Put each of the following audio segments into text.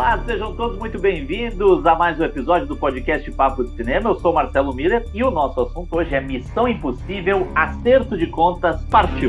Olá, sejam todos muito bem-vindos a mais um episódio do podcast Papo de Cinema. Eu sou Marcelo Miller e o nosso assunto hoje é Missão Impossível Acerto de Contas, parte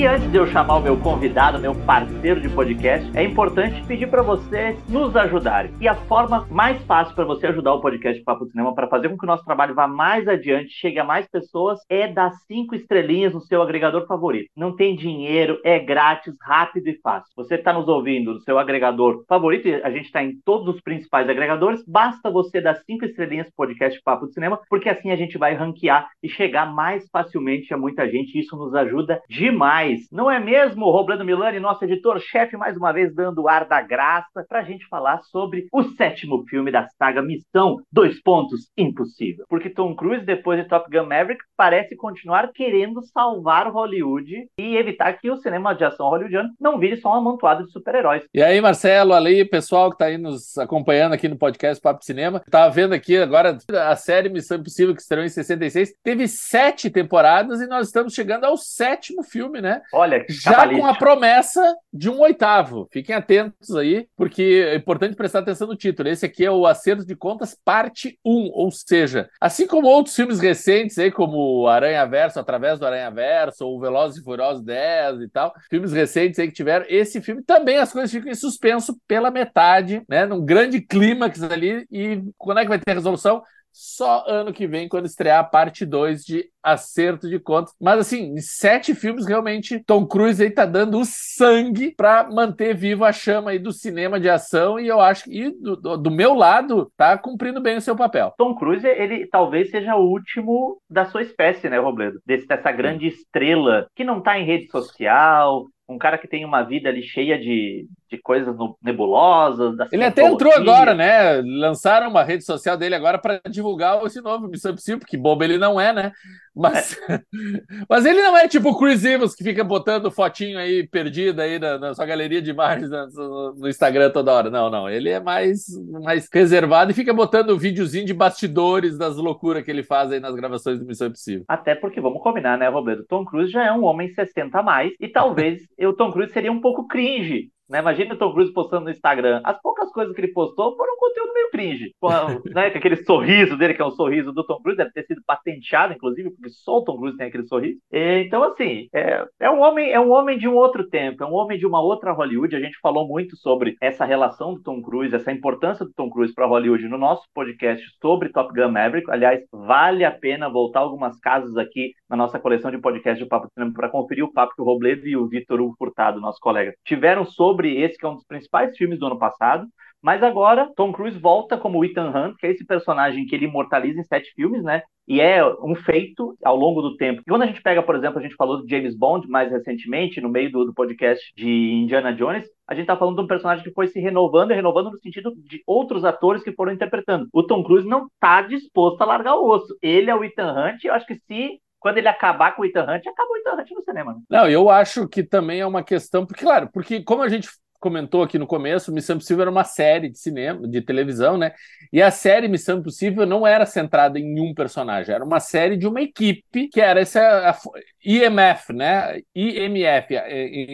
E antes de eu chamar o meu convidado, meu parceiro de podcast, é importante pedir para vocês nos ajudarem. E a forma mais fácil para você ajudar o podcast Papo de Cinema para fazer com que o nosso trabalho vá mais adiante, chegue a mais pessoas, é dar cinco estrelinhas no seu agregador favorito. Não tem dinheiro, é grátis, rápido e fácil. Você está nos ouvindo no seu agregador favorito, a gente está em todos os principais agregadores, basta você dar cinco estrelinhas pro podcast Papo de Cinema, porque assim a gente vai ranquear e chegar mais facilmente a muita gente. Isso nos ajuda demais não é mesmo, Roblando Milani, nosso editor-chefe, mais uma vez dando o ar da graça para a gente falar sobre o sétimo filme da saga Missão Dois Pontos Impossível. Porque Tom Cruise, depois de Top Gun Maverick, parece continuar querendo salvar Hollywood e evitar que o cinema de ação hollywoodiano não vire só um amontoado de super-heróis. E aí, Marcelo, ali, pessoal que está aí nos acompanhando aqui no podcast Papo Cinema, estava vendo aqui agora a série Missão Impossível que estreou em 66, teve sete temporadas e nós estamos chegando ao sétimo filme, né? Olha, já com a promessa de um oitavo. Fiquem atentos aí, porque é importante prestar atenção no título. Esse aqui é o Acerto de Contas, parte 1, ou seja, assim como outros filmes recentes aí, como Aranha Verso, através do Aranha Verso, ou Velozes e Furiosos 10 e tal, filmes recentes aí que tiveram, esse filme também as coisas ficam em suspenso pela metade, né? Num grande clímax ali, e quando é que vai ter a resolução? Só ano que vem, quando estrear a parte 2 de Acerto de Contas. Mas assim, em sete filmes, realmente, Tom Cruise aí tá dando o sangue para manter vivo a chama aí do cinema de ação. E eu acho que do, do, meu lado, tá cumprindo bem o seu papel. Tom Cruise, ele talvez seja o último da sua espécie, né, Robledo? Desse, dessa grande estrela que não tá em rede social, um cara que tem uma vida ali cheia de, de coisas nebulosas. Ele até entrou agora, né? Lançaram uma rede social dele agora para divulgar esse novo Missão Impossível, porque bobo ele não é, né? Mas, é. mas ele não é tipo o Chris Evans que fica botando fotinho aí perdida aí na, na sua galeria de imagens no, no, Instagram toda hora. Não, não. Ele é mais, mais reservado e fica botando videozinho de bastidores das loucuras que ele faz aí nas gravações do Missão Impossível. Até porque, vamos combinar, né, Roberto? Tom Cruise já é um homem 60 a mais e talvez o Tom Cruise seria um pouco cringe né? Imagina o Tom Cruise postando no Instagram. As poucas coisas que ele postou foram conteúdo meio cringe. Com, né, com aquele sorriso dele, que é o sorriso do Tom Cruise, deve ter sido patenteado, inclusive, porque só o Tom Cruise tem aquele sorriso. E, então, assim, é, é, um homem, é um homem de um outro tempo, é um homem de uma outra Hollywood. A gente falou muito sobre essa relação do Tom Cruise, essa importância do Tom Cruise para Hollywood no nosso podcast sobre Top Gun Maverick. Aliás, vale a pena voltar algumas casas aqui na nossa coleção de podcast de Papo de Cinema para conferir o papo que o Robledo e o Vitor Furtado, nosso colega, tiveram sobre esse que é um dos principais filmes do ano passado. Mas agora Tom Cruise volta como Ethan Hunt, que é esse personagem que ele imortaliza em sete filmes, né? E é um feito ao longo do tempo. E quando a gente pega, por exemplo, a gente falou de James Bond mais recentemente, no meio do, do podcast de Indiana Jones, a gente tá falando de um personagem que foi se renovando e renovando no sentido de outros atores que foram interpretando. O Tom Cruise não tá disposto a largar o osso. Ele é o Ethan Hunt, eu acho que se quando ele acabar com o Ethan Hunt, acabou o Ethan Hunt no cinema. Né? Não, eu acho que também é uma questão, porque, claro, porque como a gente comentou aqui no começo, Missão Impossível era uma série de cinema, de televisão, né? E a série Missão Impossível não era centrada em um personagem, era uma série de uma equipe que era essa IMF, né? IMF,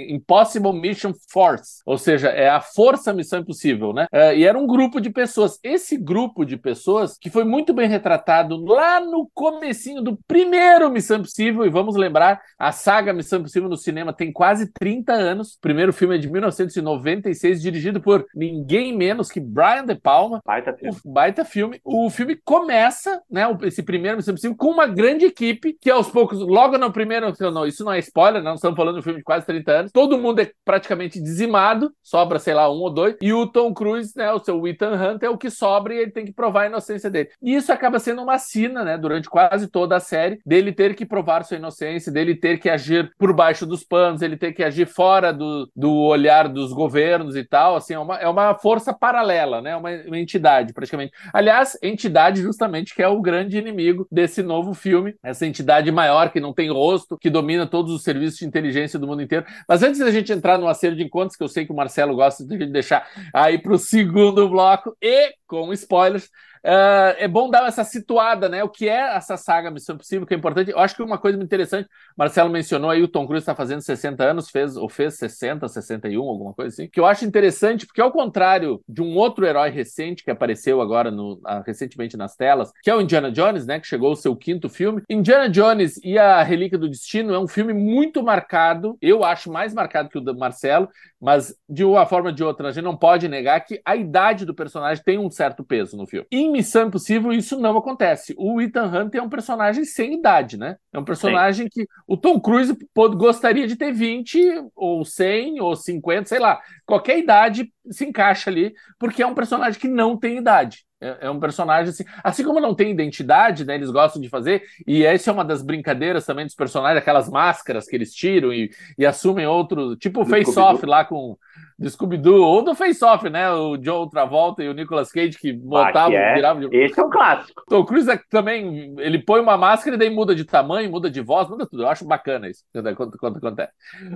Impossible Mission Force, ou seja, é a Força Missão Impossível, né? É, e era um grupo de pessoas. Esse grupo de pessoas que foi muito bem retratado lá no comecinho do primeiro Missão Impossível, e vamos lembrar, a saga Missão Impossível no cinema tem quase 30 anos. O primeiro filme é de 1990 96, dirigido por ninguém menos que Brian De Palma. Baita filme. O, baita filme. O filme começa, né, esse primeiro Missão Impossível, com uma grande equipe que aos poucos, logo no primeiro, não, isso não é spoiler, não estamos falando de um filme de quase 30 anos, todo mundo é praticamente dizimado, sobra, sei lá, um ou dois, e o Tom Cruise, né, o seu Ethan Hunt é o que sobra e ele tem que provar a inocência dele. E isso acaba sendo uma sina, né, durante quase toda a série, dele ter que provar sua inocência, dele ter que agir por baixo dos panos, ele ter que agir fora do, do olhar dos governos governos e tal, assim, é uma, é uma força paralela, né? Uma, uma entidade, praticamente. Aliás, entidade justamente que é o grande inimigo desse novo filme, essa entidade maior que não tem rosto, que domina todos os serviços de inteligência do mundo inteiro. Mas antes da gente entrar no acerto de encontros, que eu sei que o Marcelo gosta de deixar aí para o segundo bloco, e com spoilers, uh, é bom dar essa situada, né? O que é essa saga Missão Impossível, que é importante. Eu acho que uma coisa muito interessante, Marcelo mencionou aí, o Tom Cruise está fazendo 60 anos, fez, ou fez 60, 61, alguma coisa assim, que eu acho interessante, porque ao contrário de um outro herói recente que apareceu agora no, uh, recentemente nas telas, que é o Indiana Jones, né? Que chegou o seu quinto filme. Indiana Jones e a Relíquia do Destino é um filme muito marcado, eu acho mais marcado que o do Marcelo, mas de uma forma ou de outra, a gente não pode negar que a idade do personagem tem um certo peso no filme. Em Missão Impossível, isso não acontece. O Ethan Hunt é um personagem sem idade, né? É um personagem Sim. que o Tom Cruise gostaria de ter 20, ou 100, ou 50, sei lá. Qualquer idade se encaixa ali, porque é um personagem que não tem idade. É, é, um personagem assim, assim como não tem identidade, né? Eles gostam de fazer, e essa é uma das brincadeiras também dos personagens, aquelas máscaras que eles tiram e, e assumem outro, tipo o face-off lá com do Scooby-Doo, ou do Face-Off, né? O John Travolta e o Nicolas Cage que botavam, é. viravam. De... Esse é um clássico. Tom Cruise é, também, ele põe uma máscara e daí muda de tamanho, muda de voz, muda tudo. Eu acho bacana isso, quando, quando acontece.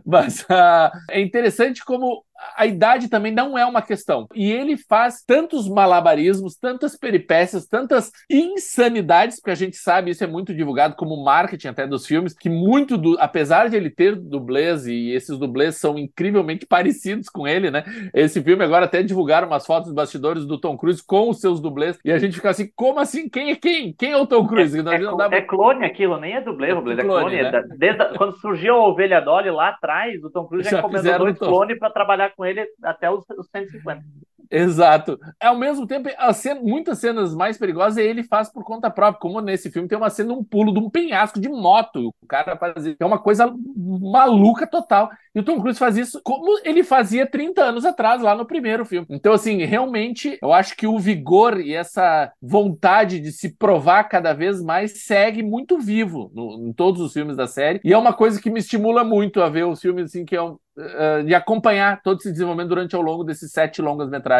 Mas uh, é interessante como a idade também não é uma questão. E ele faz tantos malabarismos, tantas peripécias, tantas insanidades, porque a gente sabe, isso é muito divulgado como marketing até dos filmes, que muito do, apesar de ele ter dublês e esses dublês são incrivelmente parecidos com ele, né? Esse filme agora até divulgaram umas fotos dos bastidores do Tom Cruise com os seus dublês e a gente fica assim, como assim? Quem é quem? Quem é o Tom Cruise? É, é, é clone aquilo, nem é dublê, é, é clone. Né? Desde a, quando surgiu a Ovelha Dolly lá atrás, o Tom Cruise já, já encomendou dois clones para trabalhar com ele até os, os 150. Exato. Ao mesmo tempo, cena, muitas cenas mais perigosas ele faz por conta própria, como nesse filme tem uma cena um pulo de um penhasco de moto. O cara fazia é uma coisa maluca total. E o Tom Cruise faz isso como ele fazia 30 anos atrás, lá no primeiro filme. Então, assim, realmente, eu acho que o vigor e essa vontade de se provar cada vez mais segue muito vivo no, em todos os filmes da série. E é uma coisa que me estimula muito a ver os filmes, assim, que é um, uh, de acompanhar todo esse desenvolvimento durante ao longo desses sete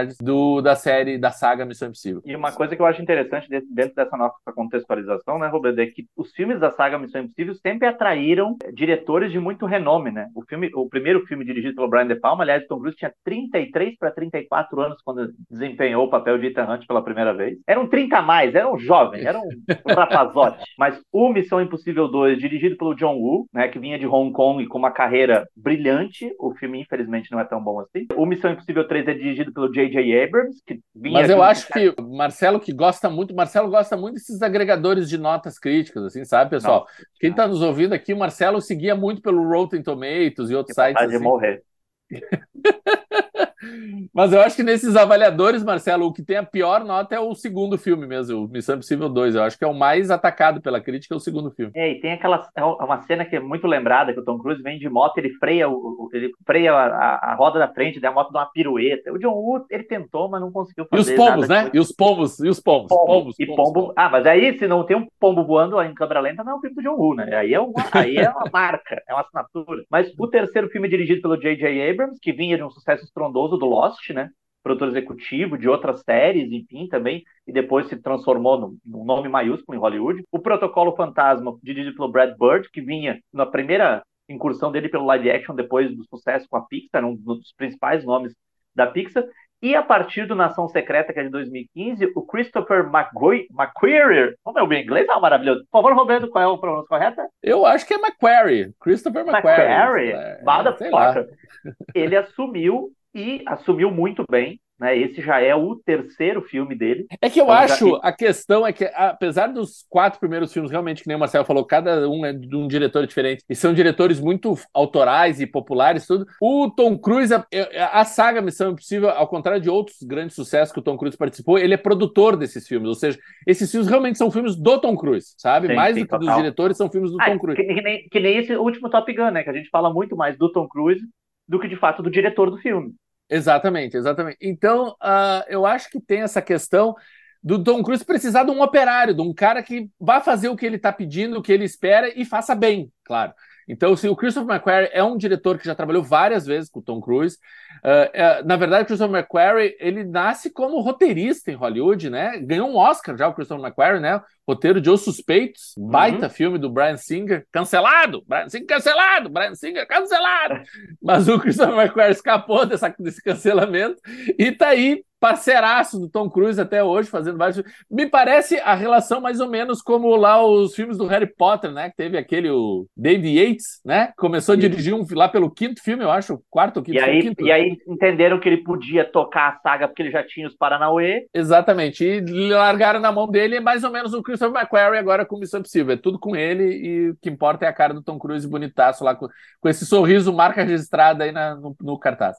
longas-metragens da série, da saga Missão Impossível. E uma coisa que eu acho interessante dentro dessa nossa contextualização, né, Roberto, é que os filmes da saga Missão Impossível sempre atraíram diretores de muito renome, né? O filme, o primeiro filme dirigido pelo Brian De Palma, aliás, Tom Cruise tinha 33 para 34 anos quando desempenhou o papel de Ethan Hunt pela primeira vez. Era um 30 a mais, era um jovem, era um, rapazote. Mas o Missão Impossível 2, dirigido pelo John Woo, né, que vinha de Hong Kong com uma carreira brilhante, o filme infelizmente não é tão bom assim. O Missão Impossível 3 é dirigido pelo J.J. Abrams, que vinha Mas eu acho que o Marcelo que gosta muito, Marcelo gosta muito desses agregadores de notas críticas, assim, sabe, pessoal? Nossa. Quem está nos ouvindo aqui, o Marcelo seguia muito pelo Rotten Tomatoes e outros sites. Assim. de morrer. Mas eu acho que nesses avaliadores, Marcelo, o que tem a pior nota é o segundo filme mesmo, o Missão Impossível 2. Eu acho que é o mais atacado pela crítica, é o segundo filme. É, e tem aquela é uma cena que é muito lembrada, que o Tom Cruise vem de moto, ele freia, ele freia a, a roda da frente, da moto dá uma pirueta. O John Woo, ele tentou, mas não conseguiu fazer. E os pombos, né? E os pombos, e os pombos. Pombo, pombos, e pombos, pombo. Ah, mas aí, se não tem um pombo voando em câmera lenta, não é o filme do John Woo, né? Aí é uma, aí é uma marca, é uma assinatura. Mas o terceiro filme é dirigido pelo J.J. Abrams, que vinha de um sucesso estrondoso do Lost, né? produtor executivo de outras séries, enfim, também, e depois se transformou num, num nome maiúsculo em Hollywood. O Protocolo Fantasma, dirigido pelo Brad Bird, que vinha na primeira incursão dele pelo live action depois do sucesso com a Pixar, um dos principais nomes da Pixar. E a partir do Nação Secreta, que é de 2015, o Christopher McQuarrie, como é o inglês? Ah, maravilhoso. Por favor, Roberto, qual é a pronúncia correta? Eu acho que é McQuarrie, Christopher McQuarrie. McQuarrie? É, Bada Ele assumiu e assumiu muito bem. Né? Esse já é o terceiro filme dele. É que eu então, acho, já... a questão é que, apesar dos quatro primeiros filmes, realmente, que nem o Marcelo falou, cada um é de um diretor diferente, e são diretores muito autorais e populares, tudo. O Tom Cruise, a, a saga Missão Impossível, ao contrário de outros grandes sucessos que o Tom Cruise participou, ele é produtor desses filmes, ou seja, esses filmes realmente são filmes do Tom Cruise, sabe? Sim, mais sim, do que total. dos diretores, são filmes do ah, Tom Cruise. Que, que, nem, que nem esse último Top Gun, né? Que a gente fala muito mais do Tom Cruise do que de fato do diretor do filme. Exatamente, exatamente. Então, uh, eu acho que tem essa questão do Tom Cruise precisar de um operário, de um cara que vá fazer o que ele está pedindo, o que ele espera e faça bem, claro. Então, assim, o Christopher McQuarrie é um diretor que já trabalhou várias vezes com o Tom Cruise. Uh, uh, na verdade, o Christopher McQuarrie, ele nasce como roteirista em Hollywood, né? Ganhou um Oscar já, o Christopher McQuarrie, né? Roteiro de Os Suspeitos, uhum. baita filme do Brian Singer, cancelado! Brian Singer cancelado! Brian Singer cancelado! Mas o Christopher McQuarrie escapou dessa, desse cancelamento e tá aí parceiraço do Tom Cruise até hoje, fazendo vários. Me parece a relação mais ou menos como lá os filmes do Harry Potter, né? Que teve aquele o David Yates, né? Começou a dirigir um lá pelo quinto filme, eu acho, quarto ou quinto. E aí, quinto. e aí entenderam que ele podia tocar a saga porque ele já tinha os Paranauê. Exatamente. E largaram na mão dele mais ou menos o Christopher McQuarrie agora com Missão Impossível. É tudo com ele e o que importa é a cara do Tom Cruise bonitaço lá com, com esse sorriso, marca registrada aí na, no, no cartaz.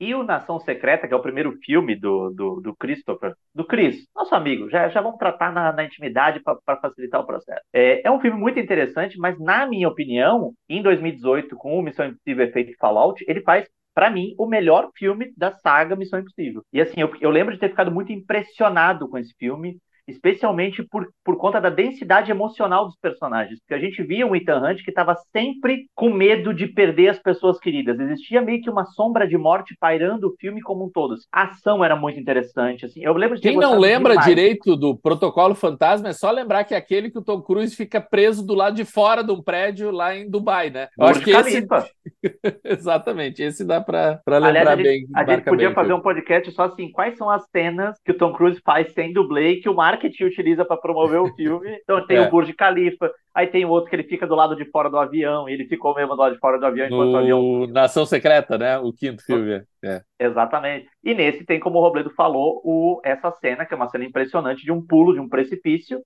E o Nação Secreta, que é o primeiro filme do, do, do Christopher, do Chris, nosso amigo, já, já vamos tratar na, na intimidade para facilitar o processo. É, é um filme muito interessante, mas na minha opinião, em 2018, com o Missão Impossível Efeito Fallout, ele faz para mim, o melhor filme da saga Missão Impossível. E assim, eu, eu, lembro de ter ficado muito impressionado com esse filme especialmente por, por conta da densidade emocional dos personagens. Porque a gente via o Ethan Hunt que estava sempre com medo de perder as pessoas queridas. Existia meio que uma sombra de morte pairando o filme como um todo. A ação era muito interessante. Assim. Eu lembro de Quem não lembra demais. direito do Protocolo Fantasma é só lembrar que é aquele que o Tom Cruise fica preso do lado de fora de um prédio lá em Dubai, né? Eu acho que esse... Exatamente, esse dá para lembrar Aliás, a bem. Gente, a gente podia bem, fazer um podcast só assim, quais são as cenas que o Tom Cruise faz sem dublê que o Mark marketing utiliza para promover o filme. Então tem é. o Burj Khalifa, aí tem o outro que ele fica do lado de fora do avião, e ele ficou mesmo do lado de fora do avião enquanto no... o avião. Nação Secreta, né? O quinto filme. É. Exatamente. E nesse tem, como o Robledo falou, o... essa cena, que é uma cena impressionante de um pulo de um precipício.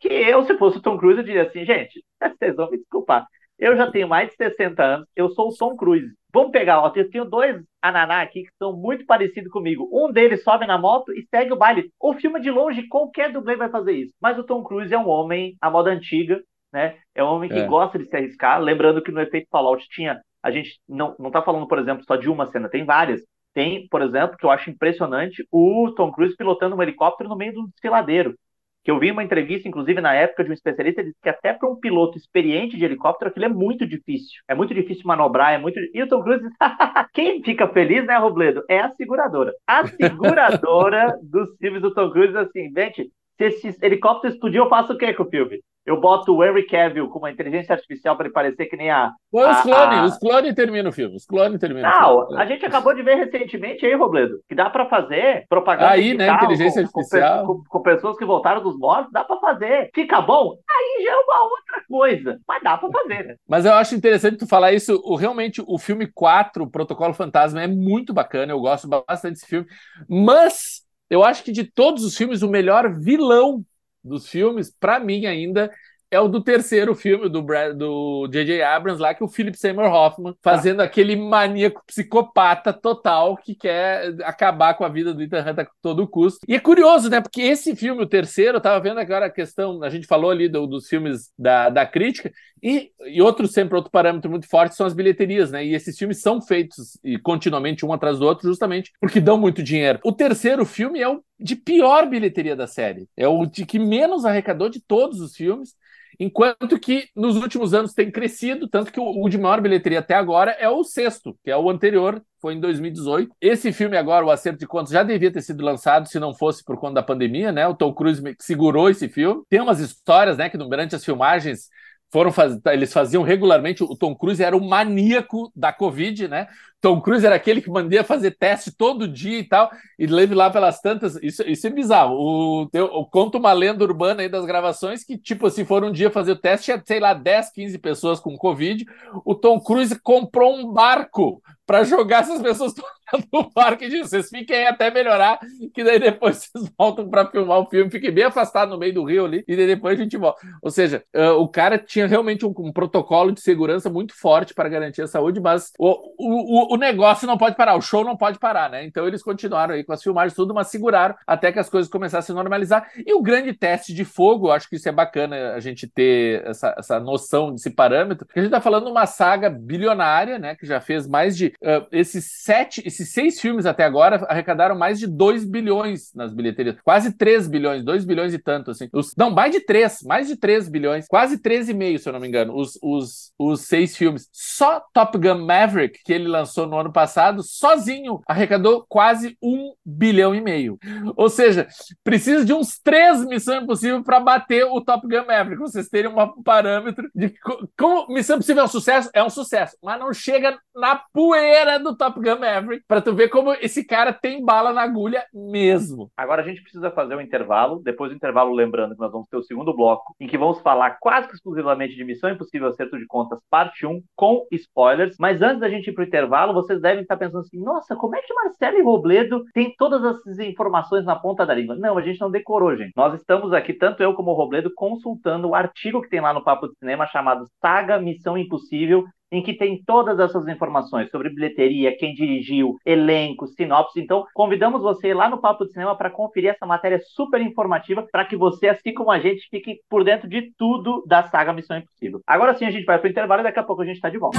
Que eu, se fosse o Tom Cruise, eu diria assim, gente, vocês vão me desculpar. Eu já tenho mais de 60 anos, eu sou o Tom Cruise. Vamos pegar, ó, eu tenho dois ananá aqui que são muito parecidos comigo. Um deles sobe na moto e segue o baile. O filme de longe, qualquer dublê vai fazer isso. Mas o Tom Cruise é um homem à moda antiga, né? É um homem que é. gosta de se arriscar. Lembrando que no efeito Fallout tinha. A gente não, não tá falando, por exemplo, só de uma cena, tem várias. Tem, por exemplo, que eu acho impressionante, o Tom Cruise pilotando um helicóptero no meio do desfiladeiro que eu vi uma entrevista, inclusive na época, de um especialista, ele disse que até para um piloto experiente de helicóptero, aquilo é muito difícil. É muito difícil manobrar, é muito. E o Tom Cruise diz: quem fica feliz, né, Robledo? É a seguradora. A seguradora dos filmes do Tom Cruise, assim, gente, se esse helicóptero explodir, eu faço o que com o filme? Eu boto o Henry Cavill com uma inteligência artificial para ele parecer que nem a. Põe os clones, a... os clones terminam o filme. Os clones terminam Não, filme. a gente acabou de ver recentemente aí, Robledo, que dá para fazer propaganda. Aí, né? Inteligência com, artificial. Com, com, pessoas que voltaram dos mortos, dá para fazer. Fica bom? Aí já é uma outra coisa. Mas dá para fazer, né? Mas eu acho interessante tu falar isso. O, realmente, o filme 4, o Protocolo Fantasma, é muito bacana. Eu gosto bastante desse filme. Mas eu acho que de todos os filmes, o melhor vilão dos filmes, para mim ainda, é o do terceiro filme do do J.J. Abrams lá, que é o Philip Seymour Hoffman, fazendo ah. aquele maníaco psicopata total que quer acabar com a vida do Ethan Hunt a todo custo. E é curioso, né? Porque esse filme, o terceiro, eu tava vendo agora a questão, a gente falou ali do, dos filmes da, da crítica, e, e outro, sempre outro parâmetro muito forte são as bilheterias, né? E esses filmes são feitos e continuamente um atrás do outro, justamente porque dão muito dinheiro. O terceiro filme é o de pior bilheteria da série. É o de que menos arrecadou de todos os filmes. Enquanto que nos últimos anos tem crescido, tanto que o, o de maior bilheteria até agora é o sexto, que é o anterior, foi em 2018. Esse filme agora, o Acerto de Contas, já devia ter sido lançado se não fosse por conta da pandemia, né? O Tom Cruise segurou esse filme. Tem umas histórias, né, que durante as filmagens foram faz... eles faziam regularmente. O Tom Cruise era o maníaco da Covid, né? Tom Cruise era aquele que mandia fazer teste todo dia e tal, e leve lá pelas tantas. Isso, isso é bizarro. O, eu, eu conto uma lenda urbana aí das gravações que, tipo, se for um dia fazer o teste, tinha, sei lá, 10, 15 pessoas com Covid. O Tom Cruise comprou um barco para jogar essas pessoas no parque e disse: vocês fiquem aí até melhorar, que daí depois vocês voltam para filmar o filme. Fiquem bem afastados no meio do rio ali, e daí depois a gente volta. Ou seja, uh, o cara tinha realmente um, um, protocolo de segurança muito forte para garantir a saúde, mas o, o, o negócio não pode parar, o show não pode parar, né? Então eles continuaram aí com as filmagens, tudo, mas seguraram até que as coisas começassem a normalizar. E o grande teste de fogo, acho que isso é bacana a gente ter essa, essa noção desse parâmetro, a gente está falando de uma saga bilionária, né? Que já fez mais de uh, esses sete, esses seis filmes até agora arrecadaram mais de 2 bilhões nas bilheterias. Quase 3 bilhões, 2 bilhões e tanto, assim. Os, não, mais de 3, mais de 3 bilhões. Quase 13,5, se eu não me engano, os, os, os seis filmes. Só Top Gun Maverick, que ele lançou no ano passado, sozinho, arrecadou quase 1 bilhão e meio. Ou seja, precisa de uns três Missão Impossível para bater o Top Gun Maverick. Vocês terem um parâmetro de como Missão Impossível é um sucesso, é um sucesso, mas não chega na poeira do Top Gun Maverick, para tu ver como esse cara tem bala na agulha mesmo. Agora a gente precisa fazer um intervalo. Depois do intervalo, lembrando que nós vamos ter o segundo bloco, em que vamos falar quase exclusivamente de Missão Impossível Acerto de Contas, parte 1, com spoilers. Mas antes da gente ir pro intervalo, vocês devem estar pensando assim: nossa, como é que Marcelo e Robledo têm todas essas informações na ponta da língua? Não, a gente não decorou, gente. Nós estamos aqui, tanto eu como o Robledo, consultando o artigo que tem lá no Papo de Cinema chamado Saga Missão Impossível em que tem todas essas informações sobre bilheteria, quem dirigiu, elenco, sinopse. Então, convidamos você lá no Papo de Cinema para conferir essa matéria super informativa para que você, assim como a gente, fique por dentro de tudo da saga Missão Impossível. Agora sim, a gente vai para o intervalo e daqui a pouco a gente está de volta.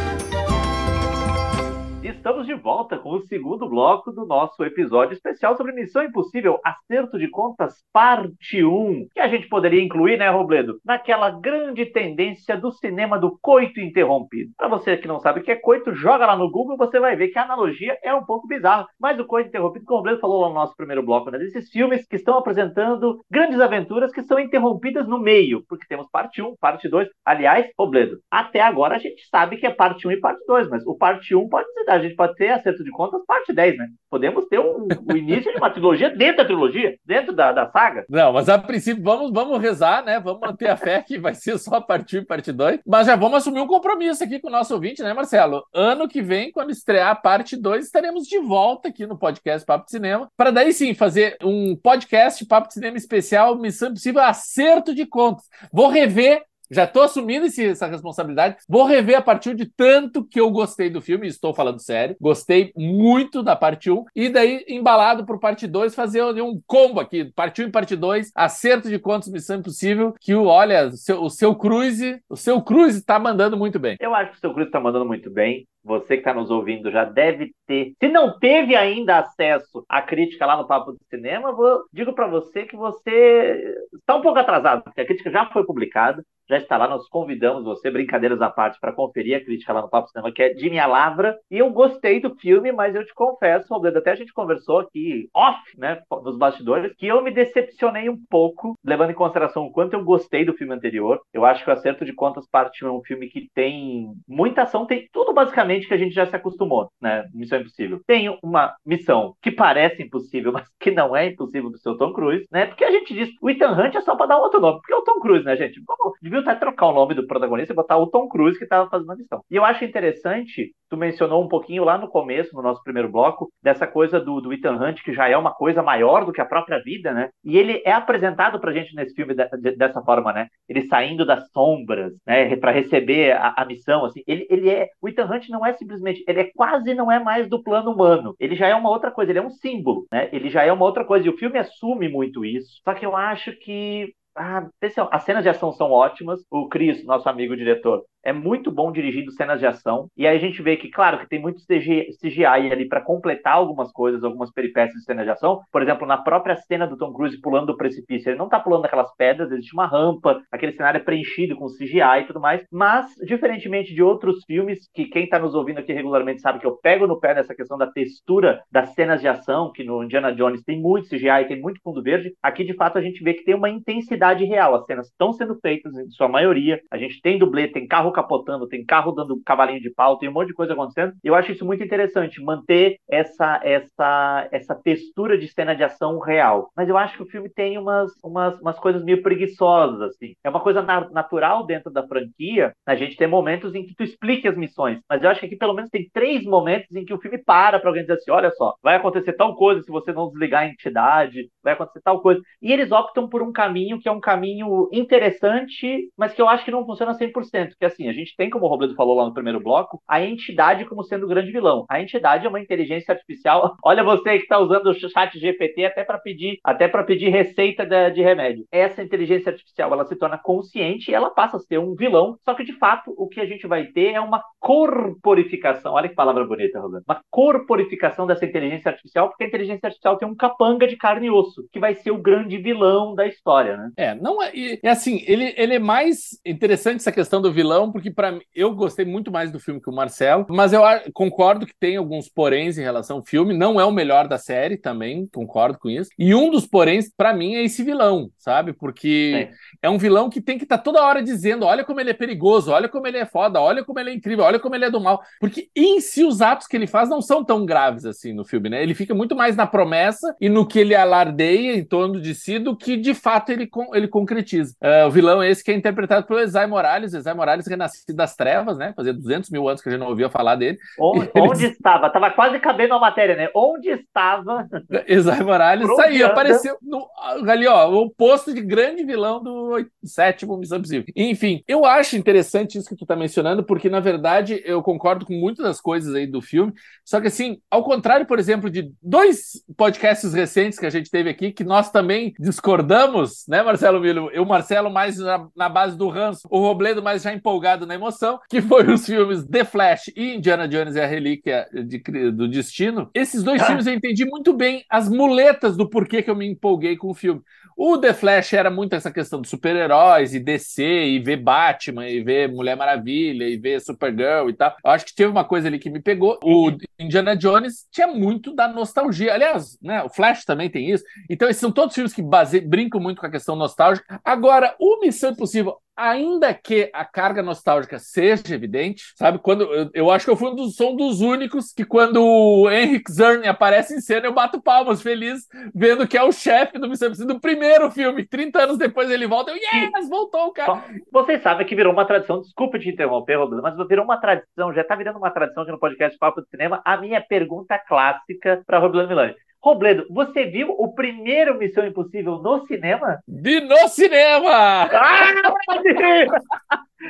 Estamos de volta com o segundo bloco do nosso episódio especial sobre Missão Impossível Acerto de Contas, parte 1, que a gente poderia incluir, né, Robledo, naquela grande tendência do cinema do coito interrompido. Para você que não sabe o que é coito, joga lá no Google, você vai ver que a analogia é um pouco bizarra. Mas o coito interrompido, como o Robledo falou lá no nosso primeiro bloco, né, desses filmes que estão apresentando grandes aventuras que são interrompidas no meio, porque temos parte 1, parte 2. Aliás, Robledo, até agora a gente sabe que é parte 1 e parte 2, mas o parte 1 pode ser, a gente gente pode ter acerto de contas parte 10, né? Podemos ter um, o início de uma trilogia dentro da trilogia, dentro da, da saga. Não, mas a princípio vamos, vamos rezar, né? Vamos manter a fé que vai ser só parte 1 e parte 2. Mas já vamos assumir um compromisso aqui com o nosso ouvinte, né, Marcelo? Ano que vem, quando estrear a parte 2, estaremos de volta aqui no podcast Papo de Cinema, para daí sim fazer um podcast Papo de Cinema especial Missão Impossível Acerto de Contas. Vou rever já estou assumindo esse, essa responsabilidade. Vou rever a partir de tanto que eu gostei do filme, estou falando sério. Gostei muito da parte 1. E daí, embalado por parte 2, fazer um combo aqui, parte 1 e parte 2, acerto de quantos Missão Impossível, que olha, o seu, o seu Cruise, o seu Cruise está mandando muito bem. Eu acho que o seu Cruise está mandando muito bem. Você que está nos ouvindo já deve ter. Se não teve ainda acesso à crítica lá no Papo do Cinema, vou, digo para você que você está um pouco atrasado, porque a crítica já foi publicada já está lá. Nós convidamos você, brincadeiras à parte, para conferir a crítica lá no Papo Cinema, que é de minha lavra. E eu gostei do filme, mas eu te confesso, Robledo, até a gente conversou aqui off, né, nos bastidores, que eu me decepcionei um pouco, levando em consideração o quanto eu gostei do filme anterior. Eu acho que o Acerto de Contas Parte 1 é um filme que tem muita ação, tem tudo basicamente que a gente já se acostumou, né? Missão Impossível. Tem uma missão que parece impossível, mas que não é impossível do seu Tom Cruise, né? Porque a gente diz, o Ethan Hunt é só para dar outro nome, porque o Cruise, né, gente? Vamos, devia até trocar o nome do protagonista e botar o Tom Cruise que estava fazendo a missão. E eu acho interessante, tu mencionou um pouquinho lá no começo, no nosso primeiro bloco, dessa coisa do, do Ethan Hunt, que já é uma coisa maior do que a própria vida, né? E ele é apresentado pra gente nesse filme de, de, dessa forma, né? Ele saindo das sombras, né? Para receber a, a, missão, assim. Ele, ele é. O Ethan Hunt não é simplesmente. Ele é quase não é mais do plano humano. Ele já é uma outra coisa, ele é um símbolo, né? Ele já é uma outra coisa. E o filme assume muito isso. Só que eu acho que ah, as cenas de ação são ótimas. O Cris, nosso amigo diretor, é muito bom dirigindo cenas de ação. E aí a gente vê que, claro, que tem muito CGI ali para completar algumas coisas, algumas peripécias de cenas de ação. Por exemplo, na própria cena do Tom Cruise pulando do precipício, ele não tá pulando aquelas pedras, existe uma rampa, aquele cenário é preenchido com CGI e tudo mais. Mas, diferentemente de outros filmes, que quem tá nos ouvindo aqui regularmente sabe que eu pego no pé nessa questão da textura das cenas de ação, que no Indiana Jones tem muito CGI, tem muito fundo verde. Aqui, de fato, a gente vê que tem uma intensidade real. As cenas estão sendo feitas, em sua maioria. A gente tem dublê, tem carro carro capotando, tem carro dando cavalinho de pau, tem um monte de coisa acontecendo. E eu acho isso muito interessante, manter essa, essa, essa textura de cena de ação real. Mas eu acho que o filme tem umas, umas, umas coisas meio preguiçosas, assim. É uma coisa na, natural dentro da franquia, a gente ter momentos em que tu explique as missões. Mas eu acho que aqui pelo menos tem três momentos em que o filme para para alguém dizer assim: olha só, vai acontecer tal coisa se você não desligar a entidade, vai acontecer tal coisa. E eles optam por um caminho que é um caminho interessante, mas que eu acho que não funciona 100%. Que assim, a gente tem, como o Robledo falou lá no primeiro bloco, a entidade como sendo o grande vilão. A entidade é uma inteligência artificial. Olha você que está usando o chat GPT até para pedir, até para pedir receita de, remédio. Essa inteligência artificial, ela se torna consciente e ela passa a ser um vilão. Só que de fato, o que a gente vai ter é uma corporificação. Olha que palavra bonita, Rolando. Uma corporificação dessa inteligência artificial, porque a inteligência artificial tem um capanga de carne e osso, que vai ser o grande vilão da história, né? É, não é. É assim, ele, ele é mais interessante essa questão do vilão, porque para mim eu gostei muito mais do filme que o Marcelo, mas eu concordo que tem alguns poréns em relação ao filme. Não é o melhor da série também, concordo com isso. E um dos poréns, para mim, é esse vilão, sabe? Porque é. é um vilão que tem que estar tá toda hora dizendo: olha como ele é perigoso, olha como ele é foda, olha como ele é incrível, olha como ele é do mal. Porque em si os atos que ele faz não são tão graves assim no filme, né? Ele fica muito mais na promessa e no que ele alardeia em torno de si do que de fato ele, ele concretiza. Uh, o vilão é esse que é interpretado pelo Esai Morales, Esai Morales renascido das trevas, né? Fazia 200 mil anos que a gente não ouvia falar dele. Onde, ele... onde estava? Tava quase cabendo a matéria, né? Onde estava? Esai Morales saiu, apareceu no, ali, ó, o posto de grande vilão do sétimo Missão Impossível. Enfim, eu acho interessante isso que tu tá mencionando, porque na verdade eu concordo com muitas das coisas aí do filme. Só que, assim, ao contrário, por exemplo, de dois podcasts recentes que a gente teve aqui, que nós também discordamos, né, Marcelo Milo? Eu, Marcelo, mais na, na base do ranço, o Robledo mais já empolgado na emoção, que foi os filmes The Flash e Indiana Jones e a Relíquia de, do Destino. Esses dois ah. filmes eu entendi muito bem as muletas do porquê que eu me empolguei com o filme. O The Flash era muito essa questão de super-heróis e DC, e ver Batman, e ver Mulher Maravilha, e ver Supergirl e tal. Eu acho que teve uma coisa ali que me pegou. O Indiana Jones tinha muito da nostalgia. Aliás, né, o Flash também tem isso. Então, esses são todos filmes que base... brincam muito com a questão nostálgica. Agora, o Missão Impossível ainda que a carga nostálgica seja evidente, sabe? Quando eu, eu acho que eu fui um dos, sou um dos únicos que quando o Henrik Zern aparece em cena, eu bato palmas feliz vendo que é o chefe do Impossível do primeiro filme. 30 anos depois ele volta, eu, yes, voltou o cara. Vocês sabem que virou uma tradição, desculpa te interromper, Rodrigo, mas virou uma tradição, já tá virando uma tradição aqui no podcast Papo de Cinema, a minha pergunta clássica para Roblano Milani. Robledo, você viu o primeiro Missão Impossível no cinema? Vi no cinema! Ah,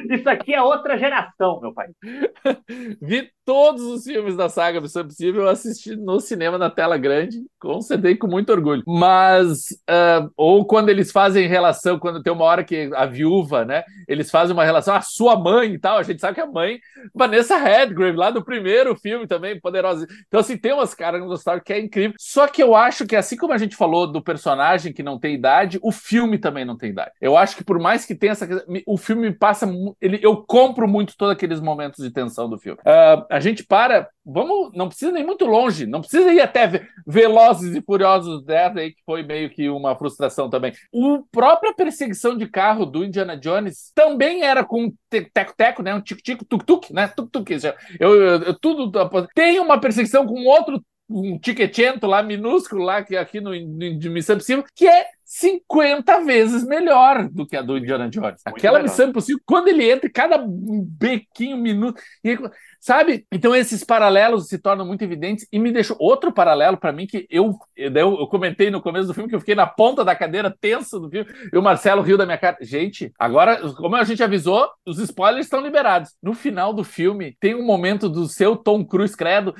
Isso aqui é outra geração, meu pai. Vi todos os filmes da saga Missão Impossível assisti no cinema na tela grande, concedei com muito orgulho. Mas, uh, ou quando eles fazem relação, quando tem uma hora que a viúva, né, eles fazem uma relação, a sua mãe e tal, a gente sabe que a mãe, Vanessa Redgrave, lá do primeiro filme também, poderosa. Então, assim, tem umas caras no história que é incrível. Só que eu acho que, assim como a gente falou do personagem que não tem idade, o filme também não tem idade. Eu acho que, por mais que tenha essa. O filme passa ele, eu compro muito todos aqueles momentos de tensão do filme. Uh, a gente para, vamos, não precisa nem muito longe, não precisa ir até Velozes e Furiosos 10 aí, que foi meio que uma frustração também. O própria perseguição de carro do Indiana Jones também era com teco-teco, né? Um tico-tico, tuk-tuk, né? Tuk-tuk. Eu, eu, eu, tudo. Tem uma perseguição com outro um tiquetento lá minúsculo lá que aqui no, no Missão Impossível, que é 50 vezes melhor do que a do Indiana Jones. Muito Aquela melhor. Missão Impossível, quando ele entra, cada bequinho, minuto, e, sabe? Então esses paralelos se tornam muito evidentes e me deixou outro paralelo para mim que eu, eu, eu comentei no começo do filme que eu fiquei na ponta da cadeira tenso do filme e o Marcelo riu da minha cara. Gente, agora, como a gente avisou, os spoilers estão liberados. No final do filme tem um momento do seu Tom Cruise credo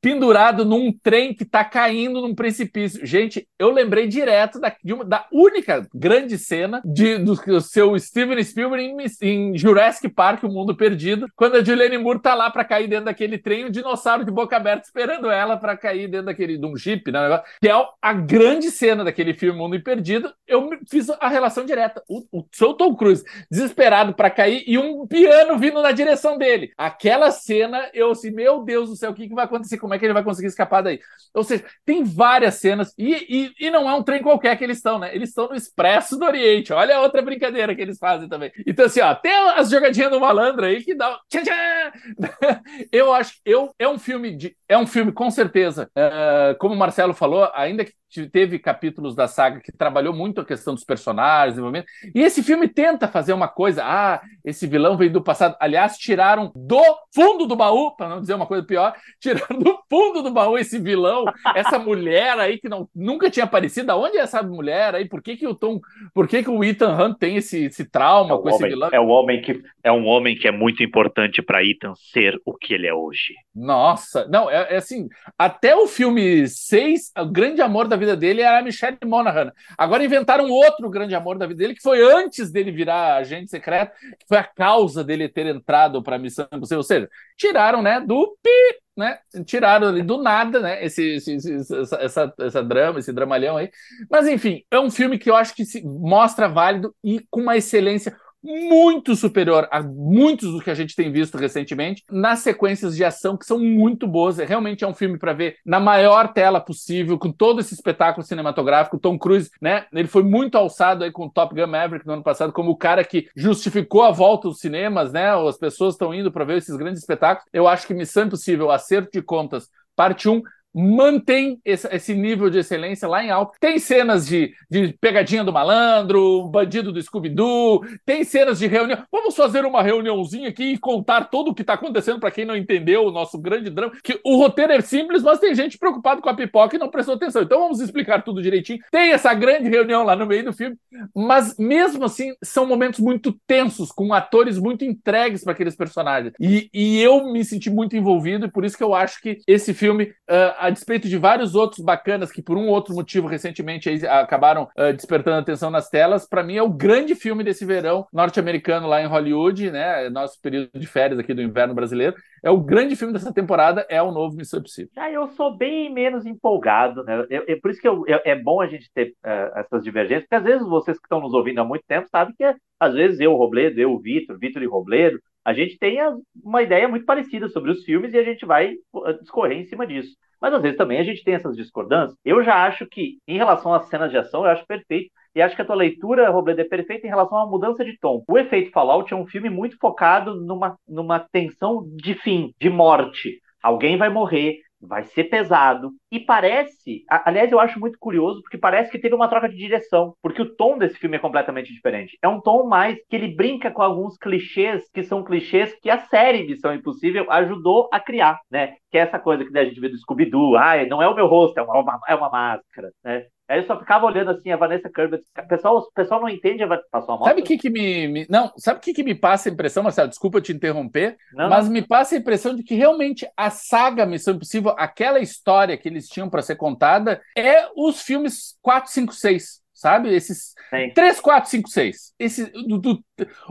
pendurado num trem que tá caindo num precipício. Gente, eu lembrei direto da, uma, da única grande cena de, do, do seu Steven Spielberg em, em, Jurassic Park, O Mundo Perdido, quando a Julianne Moore tá lá para cair dentro daquele trem, o dinossauro de boca aberta esperando ela para cair dentro daquele de um jeep, né? Que é a grande cena daquele filme Mundo Perdido. Eu fiz a relação direta. O, o seu Tom Cruise desesperado para cair e um piano vindo na direção dele. Aquela cena, eu assim, meu Deus do céu, o que, que vai acontecer? Como é que ele vai conseguir escapar daí? Ou seja, tem várias cenas e, e, e não é um trem qualquer que eles estão, né? Eles estão no Expresso do Oriente. Olha a outra brincadeira que eles fazem também. Então, assim, ó, tem as jogadinhas do malandro aí que dá. Tchan, tchan! Eu acho eu é um filme de é um filme com certeza, é, como o Marcelo falou, ainda que teve capítulos da saga que trabalhou muito a questão dos personagens, desenvolvimento. E esse filme tenta fazer uma coisa, ah, esse vilão veio do passado. Aliás, tiraram do fundo do baú, para não dizer uma coisa pior, tiraram do fundo do baú esse vilão, essa mulher aí que não, nunca tinha aparecido. Aonde é essa mulher aí? Por que, que o Tom, por que, que o Ethan Hunt tem esse, esse trauma é com esse homem, vilão? É um homem que é um homem que é muito importante para Ethan ser o que ele é hoje. Nossa, não, é, é assim, até o filme 6, o grande amor da vida dele era a Michelle Monaghan. Agora inventaram outro grande amor da vida dele, que foi antes dele virar agente secreto, que foi a causa dele ter entrado para a Missão Impossível. Ou seja, tiraram, né, do pi, né? Tiraram ali do nada, né? Esse, esse, esse, essa, essa, essa, drama, esse dramalhão aí. Mas enfim, é um filme que eu acho que se mostra válido e com uma excelência muito superior a muitos dos que a gente tem visto recentemente, nas sequências de ação que são muito boas. Realmente é um filme para ver na maior tela possível, com todo esse espetáculo cinematográfico. Tom Cruise, né? Ele foi muito alçado aí com o Top Gun Maverick no ano passado como o cara que justificou a volta aos cinemas, né? As pessoas estão indo para ver esses grandes espetáculos. Eu acho que Missão Impossível, acerto de contas, parte 1 mantém esse, nível de excelência lá em alto. Tem cenas de, de pegadinha do malandro, bandido do Scooby-Doo, tem cenas de reunião. Vamos fazer uma reuniãozinha aqui e contar tudo o que está acontecendo para quem não entendeu o nosso grande drama. Que o roteiro é simples, mas tem gente preocupada com a pipoca e não prestou atenção. Então vamos explicar tudo direitinho. Tem essa grande reunião lá no meio do filme, mas mesmo assim são momentos muito tensos, com atores muito entregues para aqueles personagens. E, e, eu me senti muito envolvido e por isso que eu acho que esse filme uh, a despeito de vários outros bacanas que, por um outro motivo, recentemente acabaram uh, despertando atenção nas telas, para mim é o grande filme desse verão norte-americano lá em Hollywood, né? Nosso período de férias aqui do inverno brasileiro. É o grande filme dessa temporada, é o novo Missão Impossível. Já eu sou bem menos empolgado, né? Eu, eu, por isso que eu, é bom a gente ter uh, essas divergências, porque às vezes vocês que estão nos ouvindo há muito tempo sabem que às vezes eu, Robledo, eu, Vitor, Vitor e Robledo, a gente tem uma ideia muito parecida sobre os filmes e a gente vai discorrer em cima disso. Mas às vezes também a gente tem essas discordâncias. Eu já acho que, em relação às cenas de ação, eu acho perfeito. E acho que a tua leitura, Robledo, é perfeita em relação à mudança de tom. O Efeito Fallout é um filme muito focado numa, numa tensão de fim, de morte. Alguém vai morrer, vai ser pesado. E parece, aliás, eu acho muito curioso, porque parece que teve uma troca de direção, porque o tom desse filme é completamente diferente. É um tom mais que ele brinca com alguns clichês, que são clichês que a série Missão Impossível ajudou a criar, né? Que é essa coisa que a gente vê do Scooby-Doo, ah, não é o meu rosto, é uma, é uma máscara, né? Aí eu só ficava olhando assim, a Vanessa Kirby. O pessoal, o pessoal não entende, passou a moto. Sabe o que, que me, me, Não, sabe o que, que me passa a impressão, Marcelo? Desculpa te interromper, não, mas não. me passa a impressão de que realmente a saga Missão Impossível, aquela história que eles tinham para ser contada, é os filmes 4, 5, 6 sabe? Esses Sim. 3, 4, 5, 6. Esse, do, do,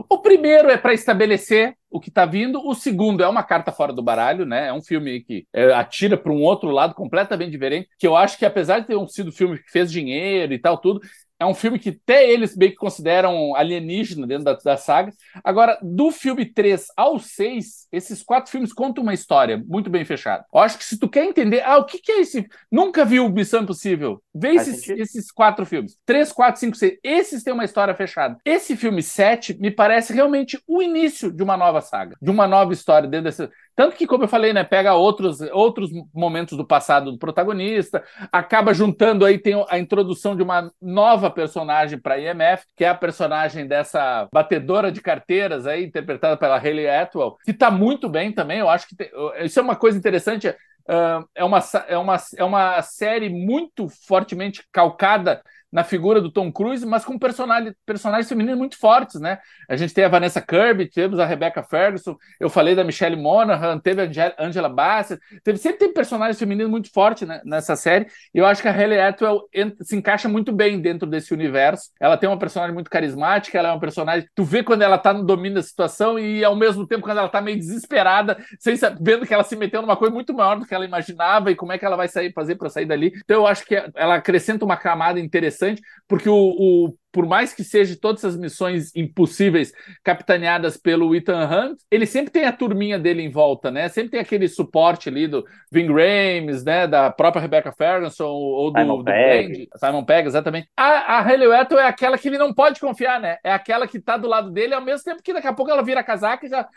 o primeiro é para estabelecer o que está vindo, o segundo é uma carta fora do baralho, né? É um filme que é, atira para um outro lado completamente diferente, que eu acho que apesar de ter sido um filme que fez dinheiro e tal, tudo, é um filme que até eles meio que consideram alienígena dentro da, da, saga. Agora, do filme 3 ao 6, esses quatro filmes contam uma história muito bem fechada. Eu acho que se tu quer entender, ah, o que, que é esse? Nunca viu Missão Impossível? Vê esses, esses, quatro filmes. 3, 4, 5, 6. Esses têm uma história fechada. Esse filme 7 me parece realmente o início de uma nova saga, de uma nova história dentro desse. Tanto que, como eu falei, né, pega outros, outros momentos do passado do protagonista, acaba juntando aí, tem a introdução de uma nova personagem para IMF, que é a personagem dessa batedora de carteiras aí, interpretada pela Hayley Atwell, que está muito bem também. Eu acho que tem, isso é uma coisa interessante. Uh, é, uma, é, uma, é uma série muito fortemente calcada na figura do Tom Cruise, mas com personagens, femininos muito fortes, né? A gente tem a Vanessa Kirby, temos a Rebecca Ferguson, eu falei da Michelle Monaghan, teve a Angela Bassett, teve, sempre tem personagens femininos muito fortes né, nessa série, e eu acho que a Hayley Atwell se encaixa muito bem dentro desse universo. Ela tem uma personagem muito carismática, ela é uma personagem, tu vê quando ela tá no domínio da situação e ao mesmo tempo quando ela tá meio desesperada, sem vendo que ela se meteu numa coisa muito maior do que ela imaginava e como é que ela vai sair fazer para sair dali. Então eu acho que ela acrescenta uma camada interessante interessante, porque o, o por mais que seja todas essas missões impossíveis capitaneadas pelo Ethan Hunt, ele sempre tem a turminha dele em volta, né? Sempre tem aquele suporte ali do Ving Rhames, né? Da própria Rebecca Ferguson ou do Simon do Pegg. Simon Pegg, exatamente. A, a Hayley Atwell é aquela que ele não pode confiar, né? É aquela que tá do lado dele ao mesmo tempo que daqui a pouco ela vira casaca e já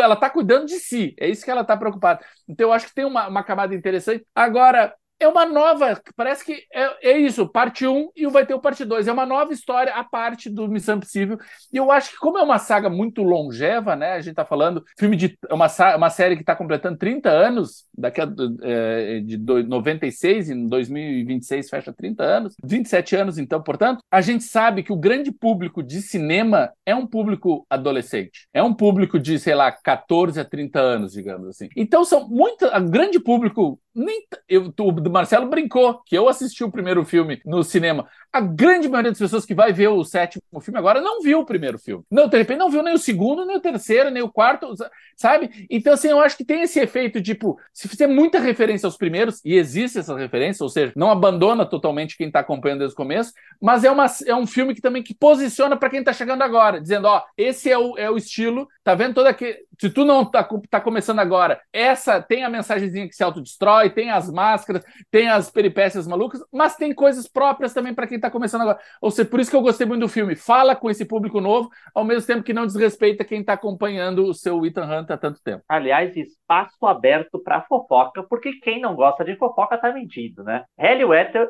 ela tá cuidando de si. É isso que ela tá preocupada. Então eu acho que tem uma, uma camada interessante. Agora, é uma nova, parece que é, é isso, parte 1 e vai ter o parte 2. É uma nova história a parte do Missão Impossível. E eu acho que, como é uma saga muito longeva, né? A gente tá falando, filme de. é uma, uma série que está completando 30 anos, daqui a é, de do- 96, em 2026 fecha 30 anos, 27 anos, então, portanto, a gente sabe que o grande público de cinema é um público adolescente. É um público de, sei lá, 14 a 30 anos, digamos assim. Então, são muito. A grande público. Nem, eu, o Marcelo brincou que eu assisti o primeiro filme no cinema. A grande maioria das pessoas que vai ver o sétimo filme agora não viu o primeiro filme. Não, de repente não viu nem o segundo, nem o terceiro, nem o quarto, sabe? Então, assim, eu acho que tem esse efeito, tipo, se fizer muita referência aos primeiros, e existe essa referência, ou seja, não abandona totalmente quem está acompanhando desde o começo, mas é, uma, é um filme que também que posiciona para quem está chegando agora, dizendo, ó, esse é o, é o estilo, tá vendo todo aquele... Se tu não tá, tá começando agora, essa tem a mensagenzinha que se autodestrói, tem as máscaras, tem as peripécias malucas, mas tem coisas próprias também para quem está começando agora. Ou seja, por isso que eu gostei muito do filme. Fala com esse público novo, ao mesmo tempo que não desrespeita quem está acompanhando o seu Ethan Hunt há tanto tempo. Aliás, espaço aberto para fofoca, porque quem não gosta de fofoca tá mentindo, né? Hayley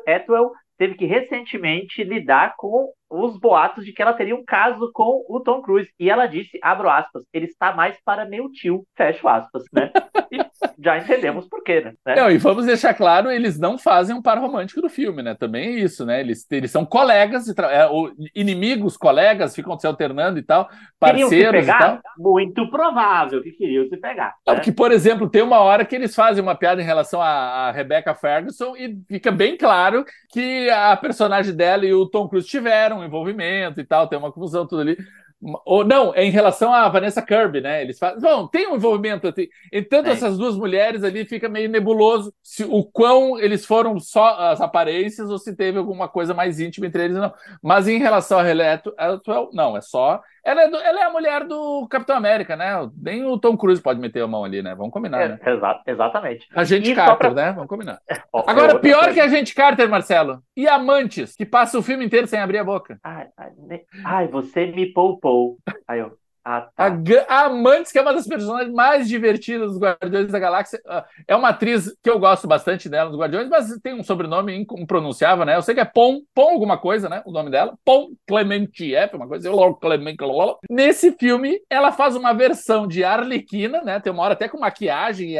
Atwell teve que recentemente lidar com os boatos de que ela teria um caso com o Tom Cruise. E ela disse, abro aspas, ele está mais para meu tio, fecho aspas, né? E já entendemos por quê, né? Não, e vamos deixar claro, eles não fazem um par romântico do filme, né? Também é isso, né? Eles, eles são colegas, de tra- é, inimigos, colegas, ficam se alternando e tal, parceiros e tal. pegar? Muito provável que queriam se pegar. Né? porque, por exemplo, tem uma hora que eles fazem uma piada em relação à, à Rebecca Ferguson e fica bem claro que a personagem dela e o Tom Cruise tiveram um envolvimento e tal, tem uma confusão tudo ali. Ou não, é em relação à Vanessa Kirby, né? Eles fazem. Bom, tem um envolvimento. Tem, entanto, É. essas duas mulheres ali fica meio nebuloso se o quão eles foram só as aparências ou se teve alguma coisa mais íntima entre eles, não. Mas em relação a Atwell, não, é só. Ela é, do- ela é a mulher do Capitão América, né? Nem o Tom Cruise pode meter a mão ali, né? Vamos combinar, né? É, exa- exatamente. Agente E só Carter, pra- né? Vamos combinar. Ó, Agora, pior coisa. que Agente Carter, Marcelo. E Amantes, que passa o filme inteiro sem abrir a boca. Ai, ai, ai, você me poupou. Aí eu. Ah, A, tá. A Amantes, que é uma das personagens mais divertidas dos Guardiões da Galáxia. ah, É uma atriz que eu gosto bastante dela nos Guardiões, mas tem um sobrenome impronunciável, né? Eu sei que é Pom, Pom alguma coisa, né? O nome dela. Pom Clemente F, uma coisa. Lord Clement. Nesse filme, ela faz uma versão de Arlequina, né? Tem uma hora até com maquiagem e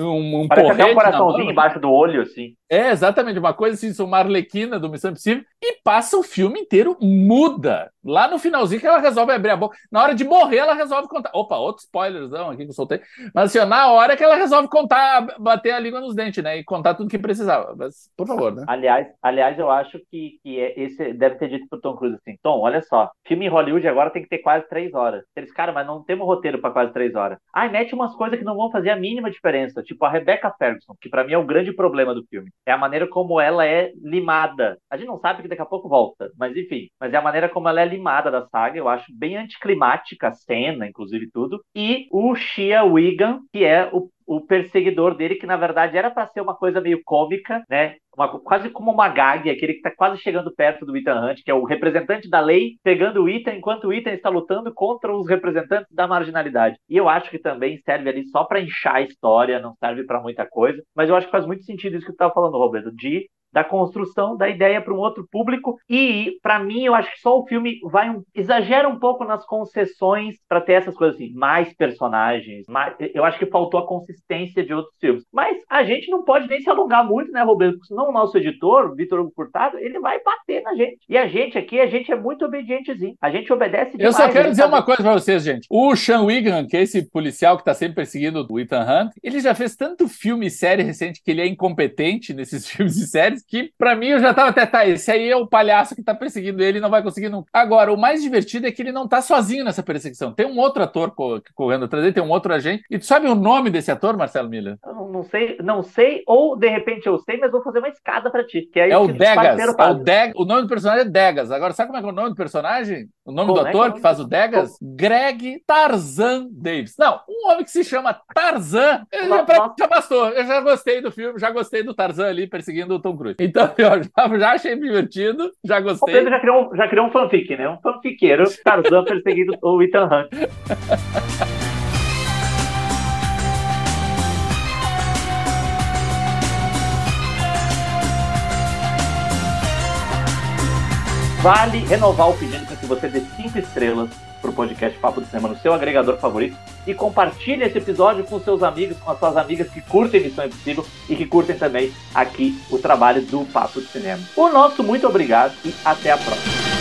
um, um Parece até porrete um coraçãozinho mão. embaixo do olho, assim. É, exatamente, uma coisa assim, uma arlequina do Missão Impossível, e passa o filme inteiro muda. Lá no finalzinho que ela resolve abrir a boca. Na hora de morrer, ela resolve contar. Opa, outro spoilers não, aqui que eu soltei. Mas assim, ó, na hora que ela resolve contar, bater a língua nos dentes, né? E contar tudo que precisava. Mas, por favor, né? Aliás, aliás, eu acho que, que é- esse deve ter dito pro Tom Cruise assim: Tom, olha só, filme em Hollywood agora tem que ter quase três horas. Eles, cara, mas não temos roteiro para quase três horas. Ai, mete umas coisas que não vão fazer a mínima diferença. Tipo a Rebecca Ferguson, que para mim é o grande problema do filme. É a maneira como ela é limada. A gente não sabe que daqui a pouco volta, mas enfim. Mas é a maneira como ela é limada da saga. Eu acho bem anticlimática a cena, inclusive tudo. E o Shia Wigan, que é o o perseguidor dele, que na verdade era para ser uma coisa meio cômica, né? Uma, quase como uma gag, aquele que está quase chegando perto do Ethan Hunt, que é o representante da lei, pegando o Ethan enquanto o Ethan está lutando contra os representantes da marginalidade. E eu acho que também serve ali só para inchar a história, não serve para muita coisa, mas eu acho que faz muito sentido isso que tu estava falando, Roberto, de da construção da ideia para um outro público. E para mim eu acho que só o filme vai um, exagera um pouco nas concessões para ter essas coisas assim mais personagens mais, eu acho que faltou a consistência de outros filmes. Mas a gente não pode nem se alongar muito né Roberto? Porque senão o nosso editor Vitor Hugo Furtado ele vai bater na gente. E a gente aqui a gente é muito obedientezinho. A gente obedece Eu demais, só a quero gente dizer sabe- uma coisa pra vocês, gente. O Sean Wigan, que é esse policial que tá sempre perseguindo o Ethan Hunt, ele já fez tanto filme e série recente que ele é incompetente nesses filmes e séries que, pra mim, eu já tava até, tá, esse aí é o palhaço que tá perseguindo ele e não vai conseguir nunca. Agora, o mais divertido é que ele não tá sozinho nessa perseguição. Tem um outro ator co- correndo atrás dele, tem um outro agente. E tu sabe o nome desse ator, Marcelo Miller? não Não, sei, não sei, ou de repente eu sei, mas vou fazer uma escada pra ti. Que aí É o esse Degas. É o. Deg... o nome do personagem é Degas. Agora, sabe como é que é o nome do personagem? O nome Como do é que ator é o que nome? faz o Degas? Greg Tarzan Davis. Não, um homem que se chama Tarzan. Já, já bastou. Eu já gostei do filme, já gostei do Tarzan ali perseguindo o Tom Cruise. Então, eu já, já achei divertido, já O gostei. Pedro já criou, um, já criou um fanfic, né? Um fanfiqueiro, Tarzan perseguindo o Ethan Hunt. Vale renovar o pedido para que você dê cinco estrelas para o podcast Papo de Cinema no seu agregador favorito e compartilhe esse episódio com seus amigos, com as suas amigas que curtem Missão Impossível e que curtem também aqui o trabalho do Papo de Cinema. O nosso muito obrigado e até a próxima.